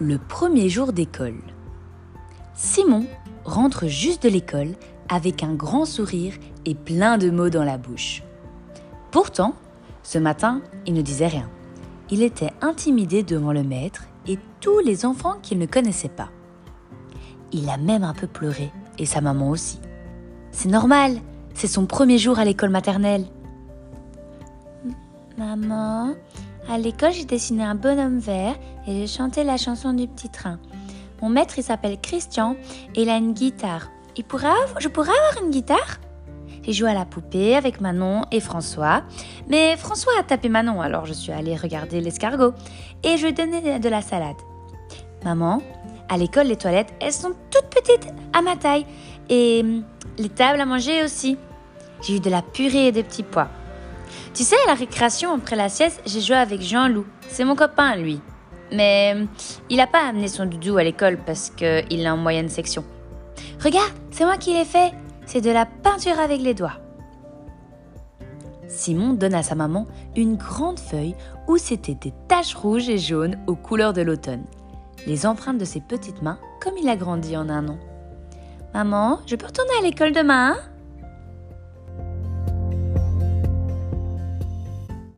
le premier jour d'école. Simon rentre juste de l'école avec un grand sourire et plein de mots dans la bouche. Pourtant, ce matin, il ne disait rien. Il était intimidé devant le maître et tous les enfants qu'il ne connaissait pas. Il a même un peu pleuré, et sa maman aussi. C'est normal, c'est son premier jour à l'école maternelle. Maman, à l'école j'ai dessiné un bonhomme vert et j'ai chanté la chanson du petit train. Mon maître il s'appelle Christian et il a une guitare. Il pourrait je pourrais avoir une guitare? J'ai joué à la poupée avec Manon et François. Mais François a tapé Manon alors je suis allée regarder l'escargot et je lui ai donné de la salade. Maman, à l'école les toilettes elles sont toutes petites à ma taille et hum, les tables à manger aussi. J'ai eu de la purée et des petits pois. Tu sais, à la récréation, après la sieste, j'ai joué avec Jean-Loup. C'est mon copain, lui. Mais hum, il n'a pas amené son doudou à l'école parce qu'il est en moyenne section. Regarde, c'est moi qui l'ai fait. C'est de la peinture avec les doigts. Simon donne à sa maman une grande feuille où c'étaient des taches rouges et jaunes aux couleurs de l'automne. Les empreintes de ses petites mains comme il a grandi en un an. Maman, je peux retourner à l'école demain hein?